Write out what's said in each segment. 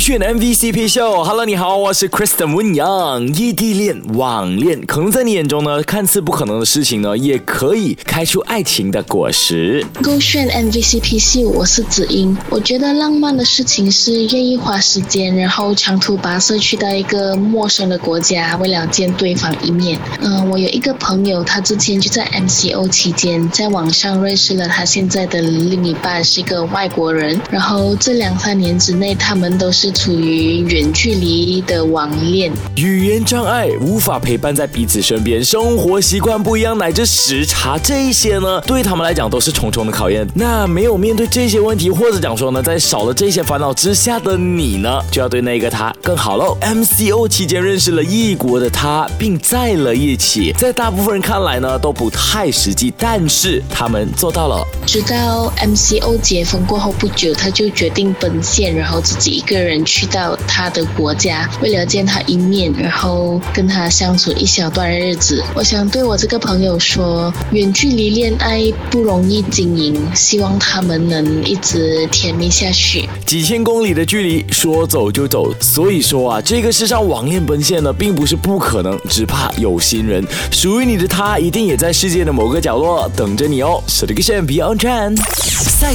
秀，勾选 MVCp 秀。Hello，你好，我是 Kristen 温阳。异地恋、网恋，可能在你眼中呢，看似不可能的事情呢，也可以开出爱情的果实。勾选 MVCp 秀，我是子英。我觉得浪漫的事情是愿意花时间，然后长途跋涉去到一个陌生的国家，为了见对方一面。嗯，我有一个朋友，他之前就在 MCO 期间，在网上认识了他现在的另一半，是一个外国人。然后这两三年之内，他们都是处于远距离的网恋。语言障碍，无法陪伴在彼此身边，生活习惯不一样，乃至时差这些呢，对他们来讲都是重重的考验。那没有面对这些问题，或者讲说呢，在少了这些烦恼之下的你呢，就要对那个他更好喽。MCO 期间认识了异国的他，并在了一起，在大部分人看来呢，都不太实际，但是他们做到了。直到 MCO 解封过后不久，他就决定奔现，然后自己一个人去到他的国家，为了见他一面，然后跟他相处一小段日子。我想对我这个朋友说，远距离恋爱不容易经营，希望他们能一直甜蜜下去。几千公里的距离，说走就走。所以说啊，这个世上网恋奔现呢，并不是不可能，只怕有心人。属于你的他，一定也在世界的某个角落等着你哦。赛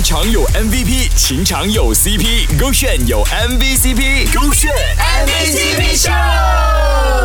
场有 MVP，情场有 CP，勾选有 CP 勾选 MVP Show。